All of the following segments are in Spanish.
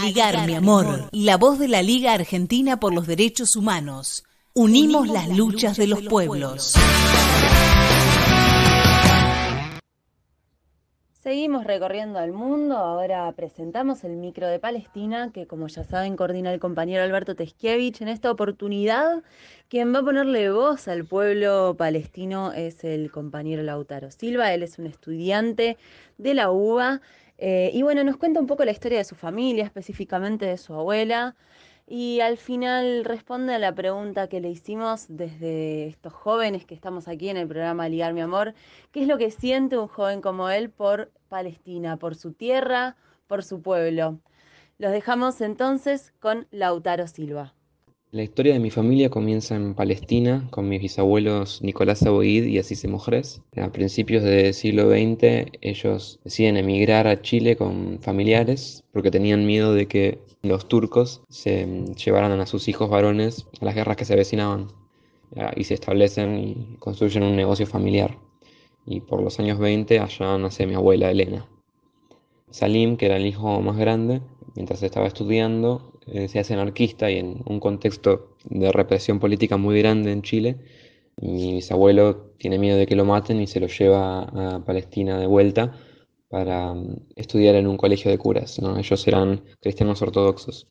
Aligar, mi amor, la voz de la Liga Argentina por los Derechos Humanos. Unimos las luchas de los pueblos. Seguimos recorriendo el mundo, ahora presentamos el micro de Palestina, que como ya saben coordina el compañero Alberto Teskiewicz. En esta oportunidad, quien va a ponerle voz al pueblo palestino es el compañero Lautaro Silva, él es un estudiante de la UBA eh, y bueno, nos cuenta un poco la historia de su familia, específicamente de su abuela. Y al final responde a la pregunta que le hicimos desde estos jóvenes que estamos aquí en el programa Ligar Mi Amor, ¿qué es lo que siente un joven como él por Palestina, por su tierra, por su pueblo? Los dejamos entonces con Lautaro Silva. La historia de mi familia comienza en Palestina con mis bisabuelos Nicolás Aboid y Asís Mojres. A principios del siglo XX ellos deciden emigrar a Chile con familiares porque tenían miedo de que los turcos se llevaran a sus hijos varones a las guerras que se avecinaban y se establecen y construyen un negocio familiar. Y por los años 20 allá nace mi abuela Elena. Salim, que era el hijo más grande, mientras estaba estudiando, eh, se hace anarquista y en un contexto de represión política muy grande en Chile, mi bisabuelo tiene miedo de que lo maten y se lo lleva a Palestina de vuelta para mm, estudiar en un colegio de curas. Ellos eran cristianos ortodoxos.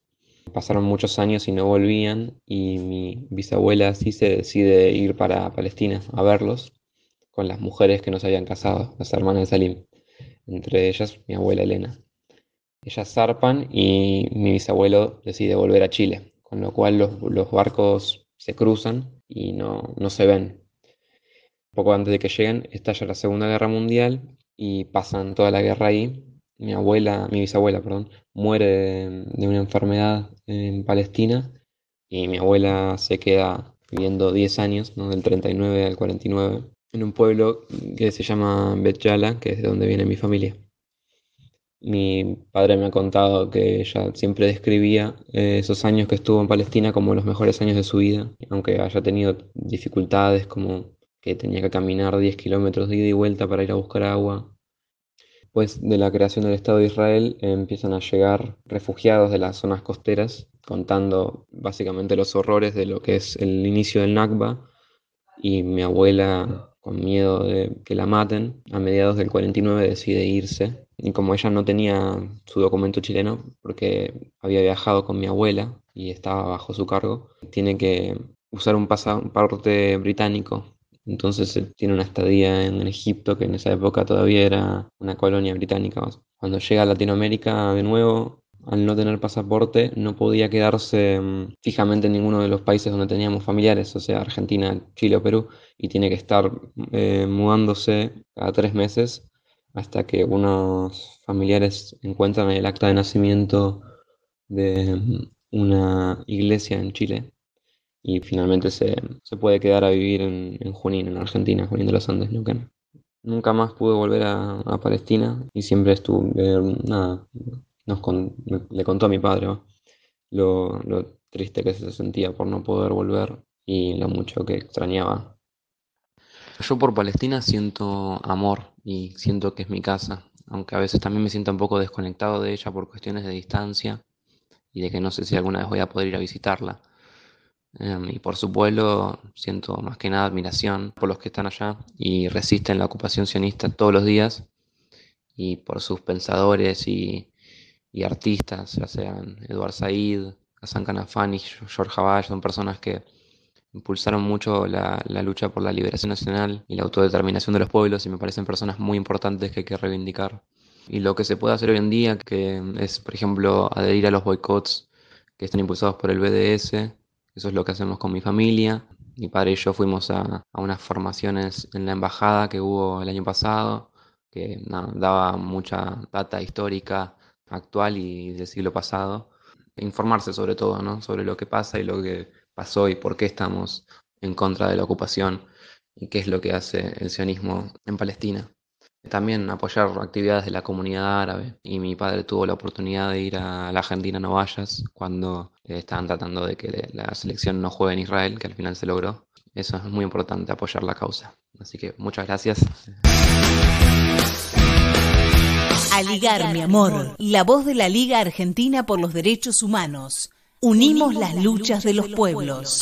Pasaron muchos años y no volvían y mi bisabuela sí se decide ir para Palestina a verlos con las mujeres que no se habían casado, las hermanas de Salim, entre ellas mi abuela Elena. Ellas zarpan y mi bisabuelo decide volver a Chile, con lo cual los, barcos se cruzan y no, se ven. Poco antes de que lleguen estalla la Segunda Guerra Mundial y pasan toda la guerra ahí. Mi abuela, mi bisabuela, perdón, muere de, una enfermedad en Palestina y mi abuela se queda viviendo 10 años, ¿no? del 39 al 49, en un pueblo que se llama Betjala, que es de donde viene mi familia. Mi padre me ha contado que ella siempre describía eh, esos años que estuvo en Palestina como los mejores años de su vida, aunque haya tenido dificultades como que tenía que caminar 10 kilómetros de ida y vuelta para ir a buscar agua. Después de la creación del Estado de Israel empiezan a llegar refugiados de las zonas costeras, contando básicamente los horrores de lo que es el inicio del Nakba, y mi abuela con miedo de que la maten, a mediados del 49 decide irse. Y como ella no tenía su documento chileno, porque había viajado con mi abuela y estaba bajo su cargo, tiene que usar un pasaporte británico. Entonces tiene una estadía en Egipto, que en esa época todavía era una colonia británica. Cuando llega a Latinoamérica de nuevo, al no tener pasaporte, no podía quedarse mm, fijamente en ninguno de los países donde teníamos familiares, o sea, Argentina, Chile o Perú, y tiene que estar eh, mudándose cada tres meses hasta que unos familiares encuentran el acta de nacimiento de mm, una iglesia en Chile y finalmente se, puede quedar a vivir en, Junín, en Argentina, Junín de los Andes, nunca. Nunca más pude volver a, Palestina y siempre estuve, nada, le contó a mi padre lo, lo triste que se sentía por no poder volver y lo mucho que extrañaba yo por Palestina siento amor y siento que es mi casa, aunque a veces también me siento un poco desconectado de ella por cuestiones de distancia y de que no sé si alguna vez voy a poder ir a visitarla. Em, y por su pueblo siento más que nada admiración por los que están allá y resisten la ocupación sionista todos los días y por sus pensadores y, artistas, ya sean Eduard Said, Hassan Kanafani, George Habash, son personas que impulsaron mucho la, lucha por la liberación nacional y la autodeterminación de los pueblos y me parecen personas muy importantes que hay que reivindicar. Y lo que se puede hacer hoy en día, que es, por ejemplo, adherir a los boicots que están impulsados por el BDS, eso es lo que hacemos con mi familia. Mi padre y yo fuimos a, unas formaciones en la embajada que hubo el año pasado, que daba mucha data histórica actual y del siglo pasado. informarse sobre todo, ¿no? Sobre lo que pasa y lo que pasó y por qué estamos en contra de la ocupación y qué es lo que hace el sionismo en Palestina. También apoyar actividades de la comunidad árabe y mi padre tuvo la oportunidad de ir a la Argentina no vayas cuando estaban tratando de que la selección no juegue en Israel, que al final se logró. Eso es muy importante, apoyar la causa. Así que muchas gracias. Aligar, mi amor. La voz de la Liga Argentina por los Derechos Humanos. Unimos las luchas de los pueblos.